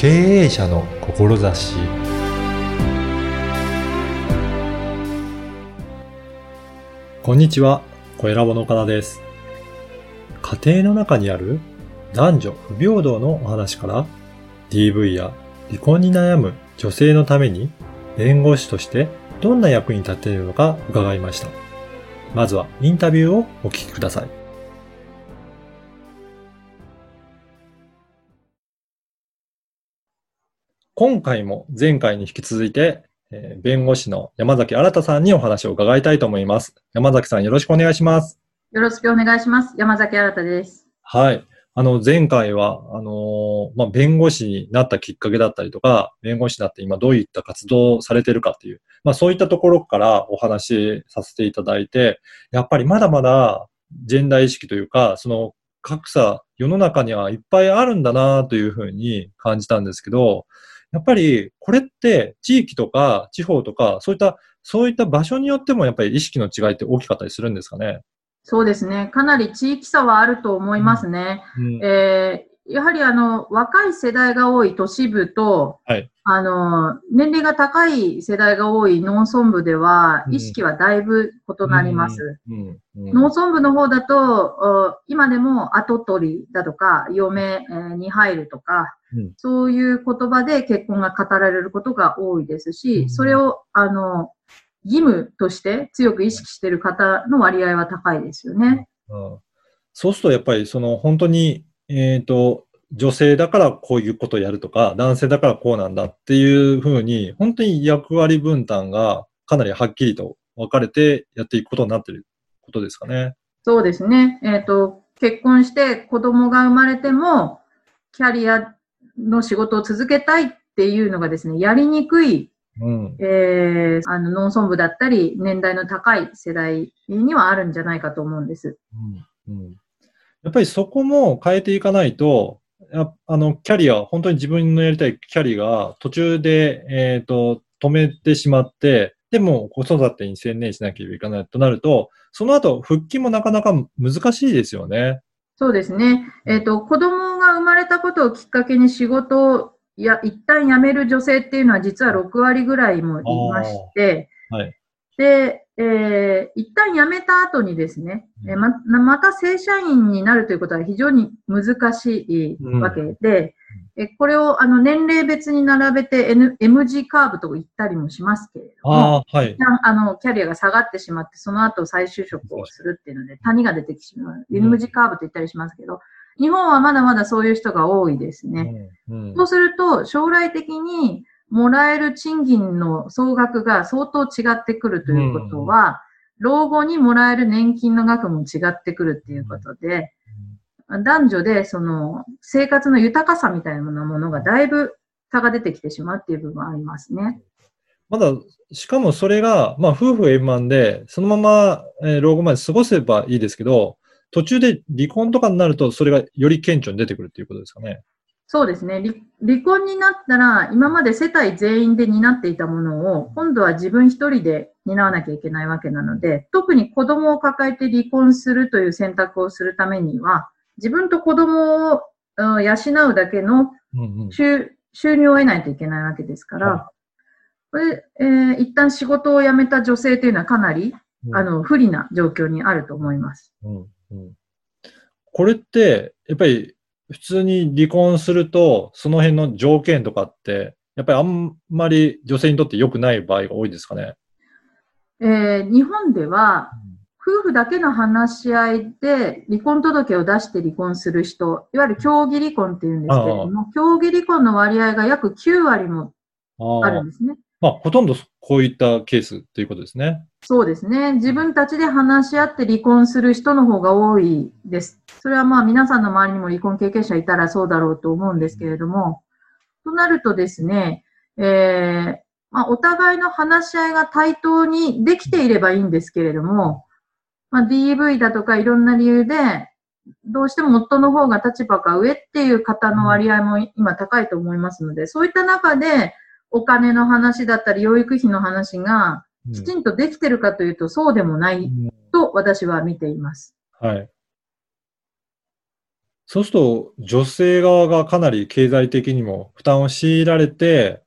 経営者の志こんにちは、小ラボの岡田です。家庭の中にある男女不平等のお話から DV や離婚に悩む女性のために弁護士としてどんな役に立っているのか伺いました。まずはインタビューをお聞きください。今回も前回に引き続いて、えー弁護士の山崎新さんにお話を伺いたいと思います。山崎さんよろしくお願いします。よろしくお願いします。山崎新です。はい。あの、前回は、あのーまあ、弁護士になったきっかけだったりとか、弁護士になって今どういった活動をされてるかっていう、まあ、そういったところからお話しさせていただいて、やっぱりまだまだジェンダー意識というか、その格差、世の中にはいっぱいあるんだなというふうに感じたんですけど、やっぱりこれって地域とか地方とか、そういった、そういった場所によってもやっぱり意識の違いって大きかったりするんですかね？そうですね。かなり地域差はあると思いますね。うんえーやはりあの、若い世代が多い都市部と、はい。あの、年齢が高い世代が多い農村部では、うん意識はだいぶ異なります。農村部の方だと、お今でも後取りだとか、嫁えーに入るとか、うん。そういう言葉で結婚が語られることが多いですし、うん。それを、あの、義務として強く意識している方の割合は高いですよね。うん。そうするとやっぱりその本当に、えっ、と、女性だからこういうことをやるとか、男性だからこうなんだっていうふうに、本当に役割分担がかなりはっきりと分かれてやっていくことになっていることですかね。そうですね。えっ、と、結婚して子供が生まれても、キャリアの仕事を続けたいっていうのがですね、やりにくいうん。えーあの農村部だったり、年代の高い世代にはあるんじゃないかと思うんです。うんうんやっぱりそこも変えていかないと、やあの、キャリア、本当に自分のやりたいキャリアが途中で、えっ、と、止めてしまって、でも子育てに専念しなければいけないとなると、その後復帰もなかなか難しいですよね。そうですね。えっ、と、子供が生まれたことをきっかけに仕事をや一旦辞める女性っていうのは実は6割ぐらいもいまして、はい。で、えー一旦辞めた後にですね、えーままた正社員になるということは非常に難しいわけで、えこれをあの年齢別に並べて、N、M 字カーブと言ったりもしますけれども、ああ、はい一。旦あのキャリアが下がってしまって、その後再就職をするっていうので、谷が出てきてしまう。ん M 字カーブと言ったりしますけど、日本はまだまだそういう人が多いですね。うんうんそうすると、将来的にもらえる賃金の総額が相当違ってくるということは、老後にもらえる年金の額も違ってくるっていうことで、男女でその生活の豊かさみたいなものがだいぶ差が出てきてしまうっていう部分はありますね。まだ、しかもそれが、まあ、夫婦円満で、そのまま、えー老後まで過ごせばいいですけど、途中で離婚とかになると、それがより顕著に出てくるっていうことですかね。そうですね。離離婚になったら、今まで世帯全員で担っていたものを、今度は自分一人で担わなきゃいけないわけなので、特に子供を抱えて離婚するという選択をするためには、自分と子供をうん養うだけのうんうん。収収入を得ないといけないわけですから、はこれ、えー一旦仕事を辞めた女性というのはかなり、うんあの、不利な状況にあると思います。うんうんこれって、やっぱり普通に離婚すると、その辺の条件とかって、やっぱりあんまり女性にとって良くない場合が多いですかね？えー日本では、夫婦だけの話し合いで離婚届を出して離婚する人、いわゆる協議離婚っていうんですけれども、協議離婚の割合が約9割もあああるんですね。まあ、ほとんどこういったケースっていうことですね。そうですね。自分たちで話し合って離婚する人の方が多いです。それはまあ皆さんの周りにも離婚経験者いたらそうだろうと思うんですけれども、となるとですね、えーまあ、お互いの話し合いが対等にできていればいいんですけれども、まあ、DV だとかいろんな理由で、どうしても夫の方が立場が上っていう方の割合も今高いと思いますので、そういった中でお金の話だったり養育費の話がうんきちんとできてるかというとそうでもないと私は見ています。はい。そうすると、女性側がかなり経済的にも負担を強いられて、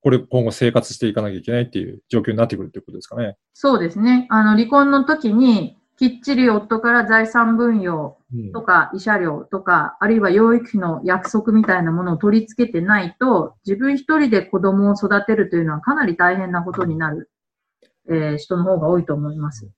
これ今後生活していかなきゃいけないっていう状況になってくるってことですかね。そうですね。あの、離婚の時に、きっちり夫から財産分与とか、慰謝料とか、あるいは養育費の約束みたいなものを取り付けてないと、自分一人で子供を育てるというのはかなり大変なことになる、えー、人の方が多いと思います。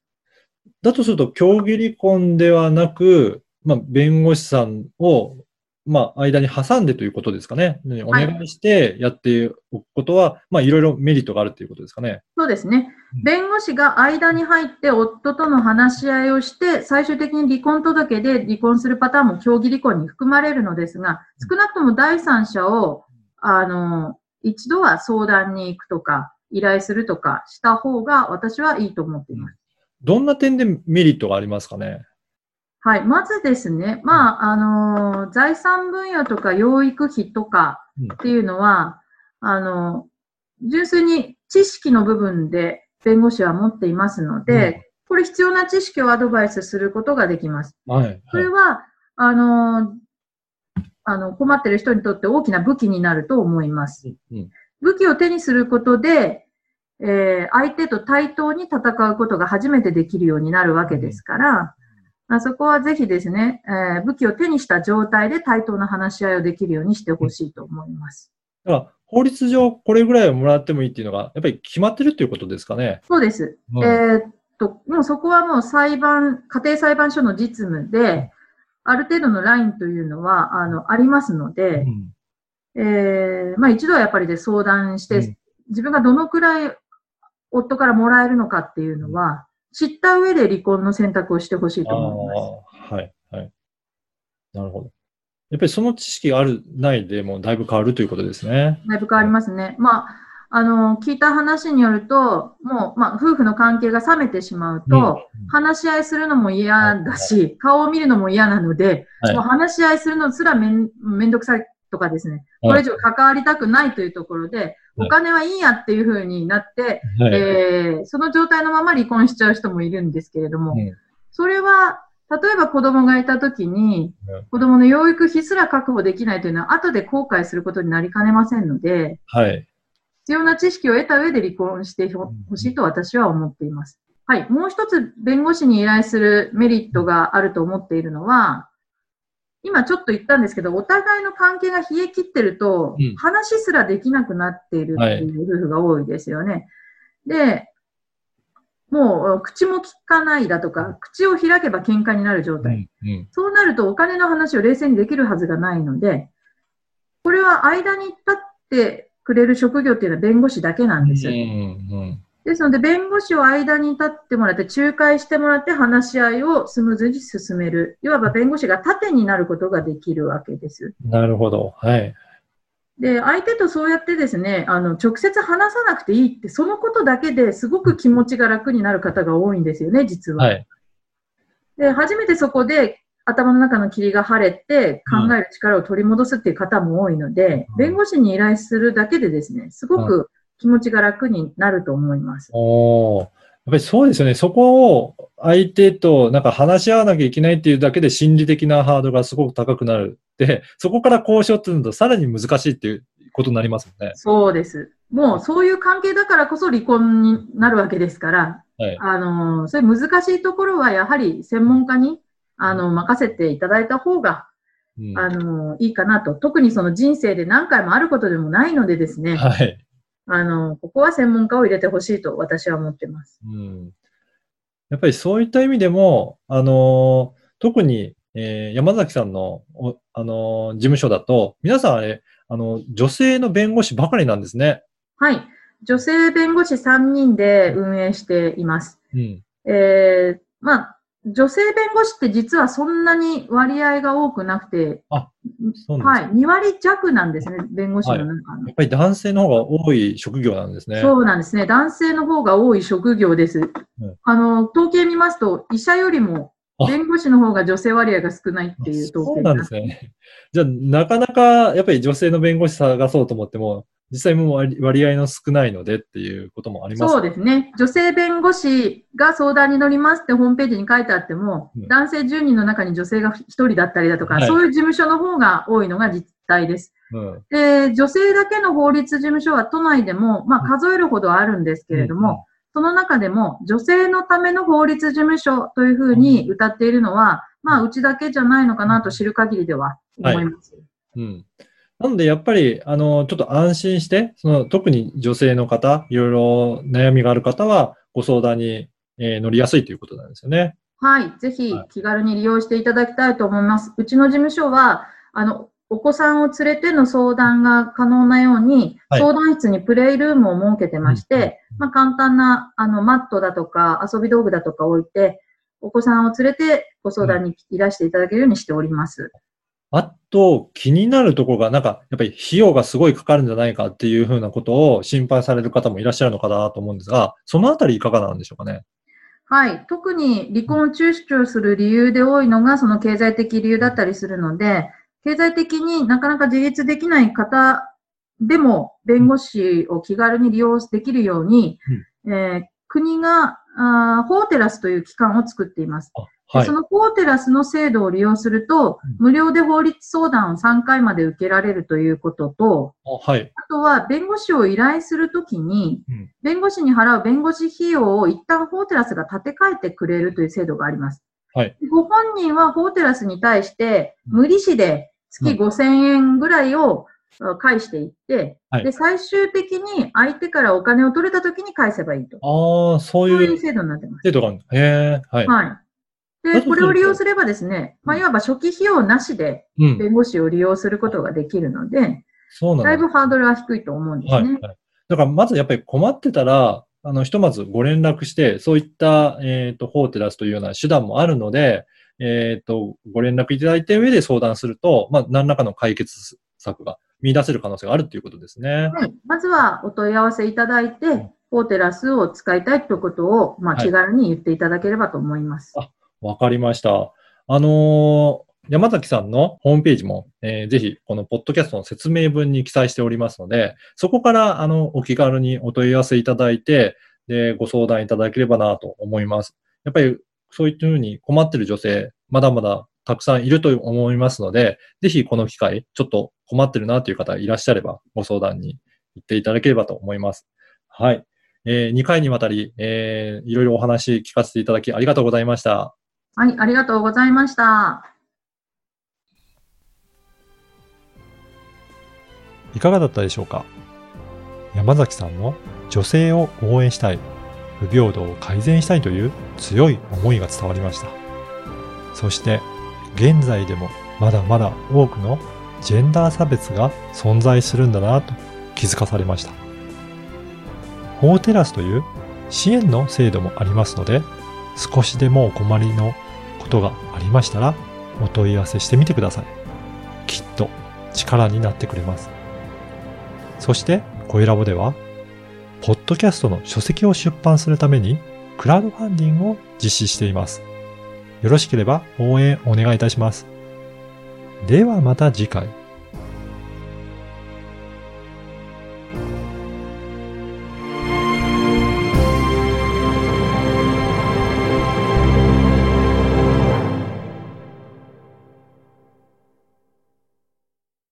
だとすると、協議離婚ではなく、まあ、弁護士さんを、まあ、間に挟んでということですかね。お願いしてやっておくことは、はい、まあ、いろいろメリットがあるということですかね。そうですね。弁護士が間に入って夫との話し合いをして、最終的に離婚届で離婚するパターンも協議離婚に含まれるのですが、少なくとも第三者を、あの、一度は相談に行くとか、依頼するとかした方が私はいいと思っています。どんな点でメリットがありますかね？はい。まずですね、まあ、あのー、財産分与とか養育費とかっていうのは、うん、あの、純粋に知識の部分で弁護士は持っていますので、うん、これ必要な知識をアドバイスすることができます。はい。はい、それは、あのー、あの、困ってる人にとって大きな武器になると思います。うん、武器を手にすることで、えー、相手と対等に戦うことが初めてできるようになるわけですから、あそこはぜひですね、えー、武器を手にした状態で対等な話し合いをできるようにしてほしいと思います。だから法律上これぐらいをもらってもいいっていうのが、やっぱり決まってるっていうことですかね。そうです。うん、えー、っと、もうそこはもう裁判、家庭裁判所の実務で、ある程度のラインというのは、あの、ありますので、うん、えー、まあ一度はやっぱりで相談して、うん、自分がどのくらい夫からもらえるのかっていうのは、知った上で離婚の選択をしてほしいと思います。はい、はい。なるほど。やっぱりその知識がある、ないでもだいぶ変わるということですね。だいぶ変わりますね。まあ、あの、聞いた話によると、もう、まあ、夫婦の関係が冷めてしまうと、うん、話し合いするのも嫌だし、はい、顔を見るのも嫌なので、はい、もう話し合いするのすらめんめんどくさいとかですね、これ以上関わりたくないというところで、お金はいいやっていうふうになって、はい、えー、その状態のまま離婚しちゃう人もいるんですけれども、それは、例えば子供がいたときに、子供の養育費すら確保できないというのは、後で後悔することになりかねませんので、はい、必要な知識を得た上で離婚してほしいと私は思っています。はい。もう一つ弁護士に依頼するメリットがあると思っているのは、今ちょっと言ったんですけど、お互いの関係が冷え切ってると、うん、話すらできなくなっているっていう夫婦が多いですよね。はい、で、もう口も聞かないだとか、口を開けば喧嘩になる状態。うんうん、そうなるとお金の話を冷静にできるはずがないので、これは間に立ってくれる職業っていうのは弁護士だけなんです。うんうんですので、弁護士を間に立ってもらって、仲介してもらって話し合いをスムーズに進める。いわば弁護士が盾になることができるわけです。なるほど。はい。で、相手とそうやってですね、あの、直接話さなくていいって、そのことだけですごく気持ちが楽になる方が多いんですよね、実は。はい。で、初めてそこで頭の中の霧が晴れて考える力を取り戻すっていう方も多いので、うん、弁護士に依頼するだけでですね、すごく気持ちが楽になると思います。おやっぱりそうですよね。そこを相手となんか話し合わなきゃいけないっていうだけで心理的なハードルがすごく高くなる。で、そこから交渉っていうのとさらに難しいっていうことになりますもんね。そうです。もうそういう関係だからこそ離婚になるわけですから、はい、あの、そういう難しいところはやはり専門家にあの任せていただいた方が、うん、あの、いいかなと。特にその人生で何回もあることでもないのでですね。はい。あの、ここは専門家を入れてほしいと私は思ってます。うん。やっぱりそういった意味でも、あの、特に、えー、山崎さんの、あの、事務所だと、皆さんあれ、あの、女性の弁護士ばかりなんですね。はい。女性弁護士3人で運営しています。うん、えー、まあ、女性弁護士って実はそんなに割合が多くなくて、あ、はい、2割弱なんですね、弁護士の中の、はい、やっぱり男性の方が多い職業なんですね。そうなんですね。男性の方が多い職業です。うん、あの、統計見ますと、医者よりも弁護士の方が女性割合が少ないっていう統計そうなんですね。じゃあ、なかなかやっぱり女性の弁護士探そうと思っても、実際もう割割合の少ないのでっていうこともありますそうですね。女性弁護士が相談に乗りますってホームページに書いてあっても、うん男性10人の中に女性が1人だったりだとか、はいそういう事務所の方が多いのが実態です。うん。で、女性だけの法律事務所は都内でも、まあ、数えるほどあるんですけれども、うんうんその中でも女性のための法律事務所というふうに歌っているのは、まあ、うちだけじゃないのかなと知る限りでは思います。うん。なので、やっぱり、あの、ちょっと安心して、その、特に女性の方、いろいろ悩みがある方は、ご相談に、えー乗りやすいということなんですよね。はい。ぜひはい気軽に利用していただきたいと思います。うちの事務所は、あの、お子さんを連れての相談が可能なように、はい相談室にプレイルームを設けてまして、まあ、簡単なあのマットだとか遊び道具だとか置いて、お子さんを連れてご相談にいらしていただけるようにしております。あと、気になるところが、なんか、やっぱり費用がすごいかかるんじゃないかっていうふうなことを心配される方もいらっしゃるのかなと思うんですが、そのあたりいかがなんでしょうかね。はい。特に離婚を躊躇する理由で多いのが、その経済的理由だったりするので、経済的になかなか自立できない方でも、弁護士を気軽に利用できるように、えー国があーフォーテラスという機関を作っています。はいそ。のフォーテラスの制度を利用すると、無料で法律相談を3回まで受けられるということと、あはい。あとは弁護士を依頼するときにうん、弁護士に払う弁護士費用を一旦フォーテラスが立て替えてくれるという制度があります。はい。ご本人はフォーテラスに対してうん無利子で月うん5000円ぐらいをあ返していって、はいで、最終的に相手からお金を取れたときに返せばいいと。ああ、そういう制度になってます。制度があるんだ。へえ、はい。はい。だで、とこれを利用すすればですね、まあ、いわば初期費用なしでうん。弁護士を利用することができるので、そうなんだだい。ぶハードルは低いと思うんですはい。ね。はいだから、まずやっぱり困ってたら、あの、ひとまずご連絡して、そういった、えっ、と、フォーテラスというような手段もあるので、えっ、と、ご連絡いただいた上で相談すると、まあ、何らかの解決策が見出せる可能性があるということですね。はい。まずはお問い合わせいただいて、フォーテラスを使いたいということを、まあ、はい気軽に言っていただければと思います。あわかりました。あのー山崎さんのホームページも、えーぜひ、このポッドキャストの説明文に記載しておりますので、そこから、あの、お気軽にお問い合わせいただいて、で、ご相談いただければなと思います。やっぱり、そういったふうに困ってる女性、まだまだたくさんいると思いますので、ぜひこの機会、ちょっと困ってるなという方いらっしゃれば、ご相談に行っていただければと思います。はい。えー2回にわたり、えーいろいろお話聞かせていただきありがとうございました。はい、ありがとうございました。いかがだったでしょうか？山崎さんの女性を応援したい、不平等を改善したいという強い思いが伝わりました。そして、現在でもまだまだ多くのジェンダー差別が存在するんだなと気づかされました。法テラスという支援の制度もありますので、少しでもお困りのことがありましたら、お問い合わせしてみてください。きっと力になってくれます。そして、声ラボでは、ポッドキャストの書籍を出版するために、クラウドファンディングを実施しています。よろしければ応援お願いいたします。ではまた次回。